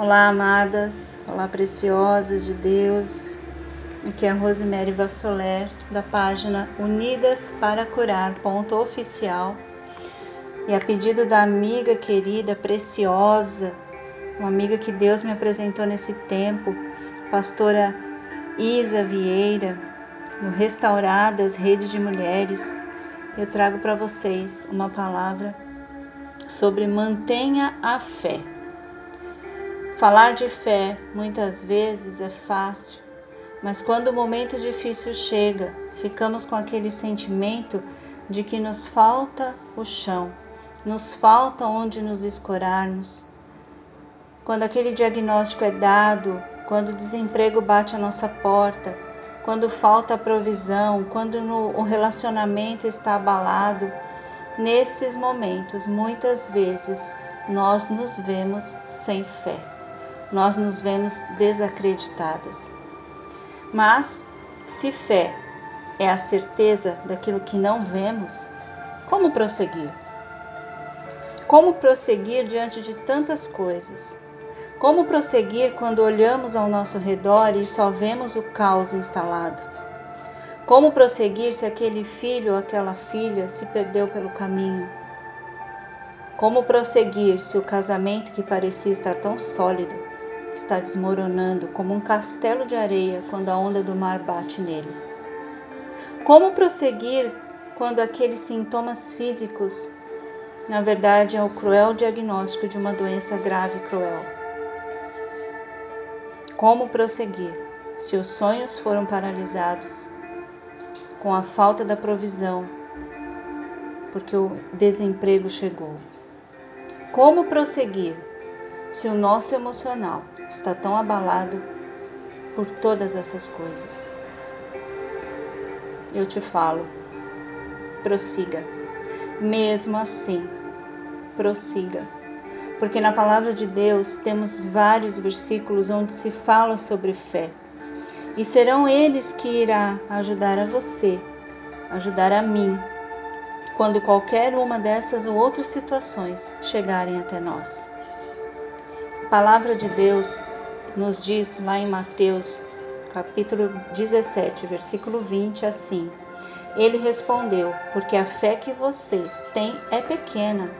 Olá, amadas, olá, preciosas de Deus. Aqui é a Rosemary Vassoler, da página Unidas para Curar, ponto oficial. E a pedido da amiga querida, preciosa, uma amiga que Deus me apresentou nesse tempo, pastora Isa Vieira, no Restauradas Rede de Mulheres, eu trago para vocês uma palavra sobre mantenha a fé. Falar de fé muitas vezes é fácil, mas quando o momento difícil chega, ficamos com aquele sentimento de que nos falta o chão, nos falta onde nos escorarmos. Quando aquele diagnóstico é dado, quando o desemprego bate a nossa porta, quando falta a provisão, quando no, o relacionamento está abalado, nesses momentos, muitas vezes, nós nos vemos sem fé nós nos vemos desacreditadas. Mas, se fé é a certeza daquilo que não vemos, como prosseguir? Como prosseguir diante de tantas coisas? Como prosseguir quando olhamos ao nosso redor e só vemos o caos instalado? Como prosseguir se aquele filho ou aquela filha se perdeu pelo caminho? Como prosseguir se o casamento que parecia estar tão sólido está desmoronando como um castelo de areia quando a onda do mar bate nele. Como prosseguir quando aqueles sintomas físicos, na verdade, é o cruel diagnóstico de uma doença grave e cruel? Como prosseguir se os sonhos foram paralisados com a falta da provisão, porque o desemprego chegou? Como prosseguir se o nosso emocional está tão abalado por todas essas coisas. Eu te falo, prossiga. Mesmo assim, prossiga. Porque na palavra de Deus temos vários versículos onde se fala sobre fé. E serão eles que irá ajudar a você, ajudar a mim, quando qualquer uma dessas ou outras situações chegarem até nós. A palavra de Deus nos diz lá em Mateus, capítulo 17, versículo 20, assim: Ele respondeu: Porque a fé que vocês têm é pequena.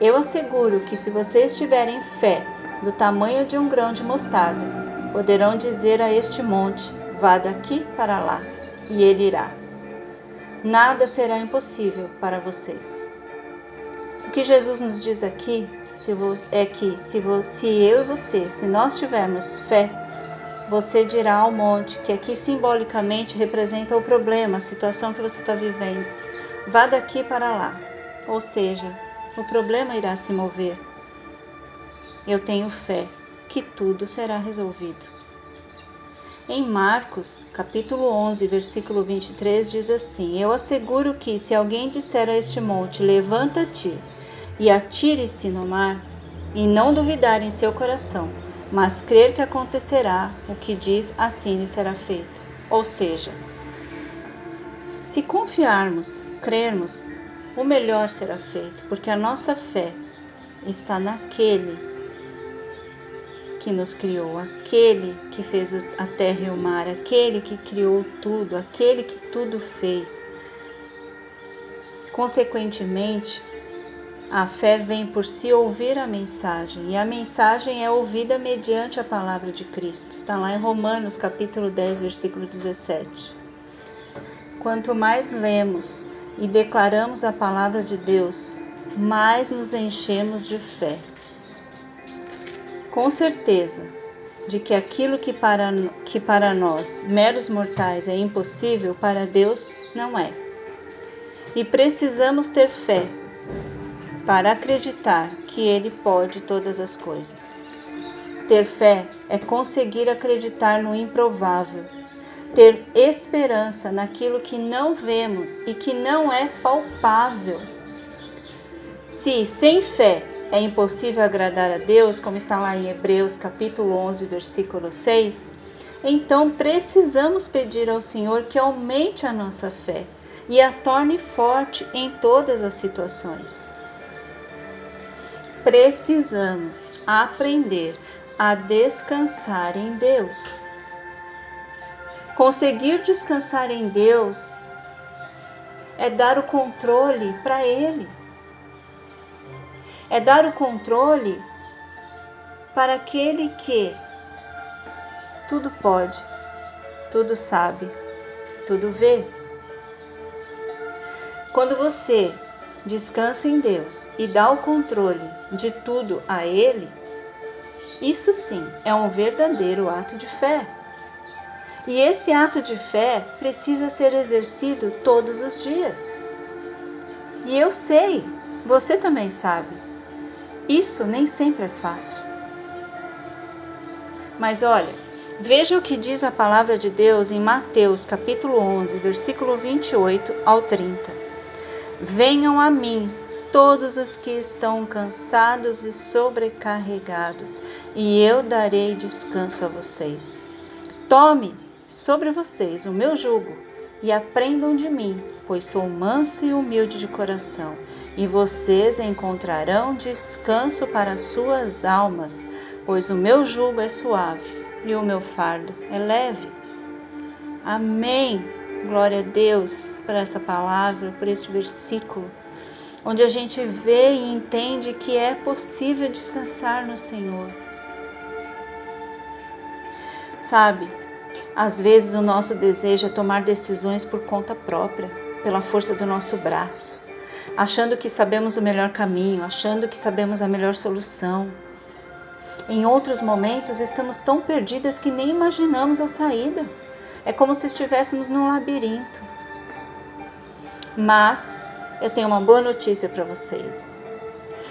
Eu asseguro que se vocês tiverem fé do tamanho de um grão de mostarda, poderão dizer a este monte: Vá daqui para lá, e ele irá. Nada será impossível para vocês. O que Jesus nos diz aqui é que se, se eu e você, se nós tivermos fé, você dirá ao monte, que aqui simbolicamente representa o problema, a situação que você está vivendo, vá daqui para lá. Ou seja, o problema irá se mover. Eu tenho fé que tudo será resolvido. Em Marcos, capítulo 11, versículo 23, diz assim: Eu asseguro que, se alguém disser a este monte, levanta-te e atire-se no mar, e não duvidar em seu coração, mas crer que acontecerá o que diz, assim lhe será feito. Ou seja, se confiarmos, crermos, o melhor será feito, porque a nossa fé está naquele que nos criou, aquele que fez a terra e o mar, aquele que criou tudo, aquele que tudo fez. Consequentemente, a fé vem por se ouvir a mensagem, e a mensagem é ouvida mediante a palavra de Cristo. Está lá em Romanos, capítulo 10, versículo 17. Quanto mais lemos e declaramos a palavra de Deus, mais nos enchemos de fé. Com certeza de que aquilo que para, que para nós, meros mortais, é impossível, para Deus não é. E precisamos ter fé para acreditar que Ele pode todas as coisas. Ter fé é conseguir acreditar no improvável, ter esperança naquilo que não vemos e que não é palpável. Se sem fé é impossível agradar a Deus, como está lá em Hebreus capítulo 11, versículo 6, então precisamos pedir ao Senhor que aumente a nossa fé e a torne forte em todas as situações precisamos aprender a descansar em Deus. Conseguir descansar em Deus é dar o controle para Ele. É dar o controle para aquele que tudo pode, tudo sabe, tudo vê. Quando você descansa em Deus e dá o controle de tudo a Ele, isso sim é um verdadeiro ato de fé. E esse ato de fé precisa ser exercido todos os dias. E eu sei, você também sabe, isso nem sempre é fácil. Mas olha, veja o que diz a palavra de Deus em Mateus capítulo 11, versículo 28 ao 30. Venham a mim todos os que estão cansados e sobrecarregados, e eu darei descanso a vocês. Tome sobre vocês o meu jugo e aprendam de mim, pois sou manso e humilde de coração, e vocês encontrarão descanso para suas almas, pois o meu jugo é suave e o meu fardo é leve. Amém. Glória a Deus por essa palavra, por este versículo, onde a gente vê e entende que é possível descansar no Senhor. Sabe, às vezes o nosso desejo é tomar decisões por conta própria, pela força do nosso braço, achando que sabemos o melhor caminho, achando que sabemos a melhor solução. Em outros momentos estamos tão perdidas que nem imaginamos a saída. É como se estivéssemos num labirinto. Mas eu tenho uma boa notícia para vocês.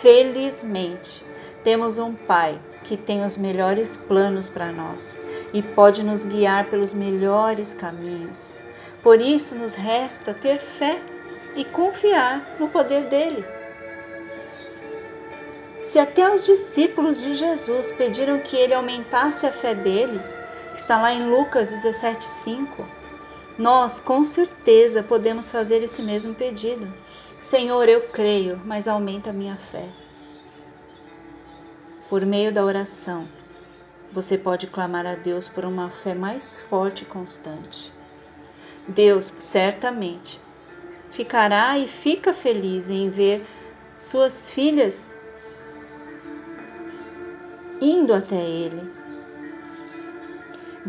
Felizmente, temos um Pai que tem os melhores planos para nós e pode nos guiar pelos melhores caminhos. Por isso, nos resta ter fé e confiar no poder dele. Se até os discípulos de Jesus pediram que ele aumentasse a fé deles, está lá em Lucas 17,5. Nós, com certeza, podemos fazer esse mesmo pedido. Senhor, eu creio, mas aumenta a minha fé. Por meio da oração, você pode clamar a Deus por uma fé mais forte e constante. Deus certamente ficará e fica feliz em ver suas filhas indo até Ele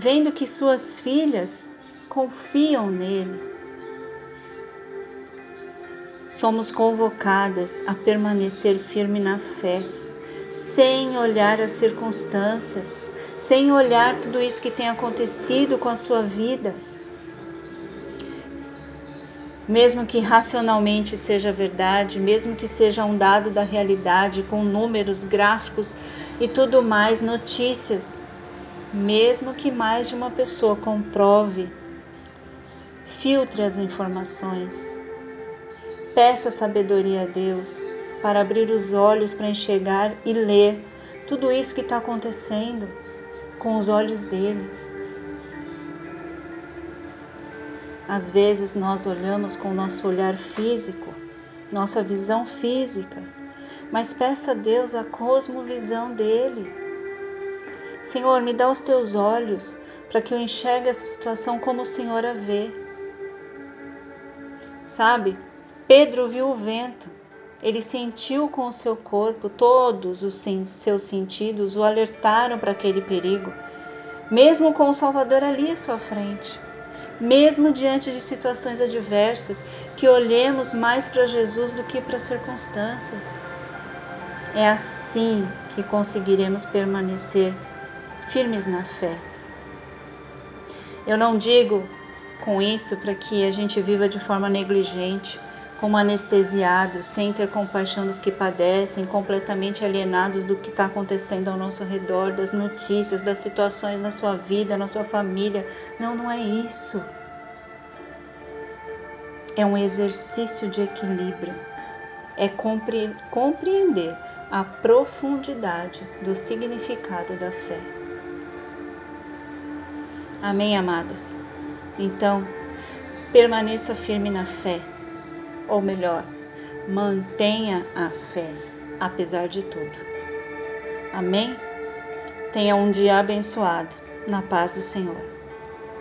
vendo que suas filhas confiam nele. Somos convocadas a permanecer firme na fé, sem olhar as circunstâncias, sem olhar tudo isso que tem acontecido com a sua vida. Mesmo que racionalmente seja verdade, mesmo que seja um dado da realidade, com números, gráficos e tudo mais, notícias, mesmo que mais de uma pessoa comprove, filtre as informações. Peça sabedoria a Deus para abrir os olhos para enxergar e ler tudo isso que está acontecendo com os olhos dele. Às vezes nós olhamos com o nosso olhar físico, nossa visão física, mas peça a Deus a cosmovisão dele Senhor, me dá os teus olhos para que eu enxergue essa situação como o Senhor a vê. Sabe, Pedro viu o vento, ele sentiu com o seu corpo, todos os seus sentidos o alertaram para aquele perigo, mesmo com o Salvador ali à sua frente. Mesmo diante de situações adversas, que olhemos mais para Jesus do que para as circunstâncias. É assim que conseguiremos permanecer firmes na fé. Eu não digo com isso para que a gente viva de forma negligente, como anestesiados, sem ter compaixão dos que padecem, completamente alienados do que está acontecendo ao nosso redor, das notícias, das situações na sua vida, na sua família. Não, não é isso. É um exercício de equilíbrio. É compreender a profundidade do significado da fé. Amém, amadas? Então, permaneça firme na fé, ou melhor, mantenha a fé, apesar de tudo. Amém? Tenha um dia abençoado, na paz do Senhor.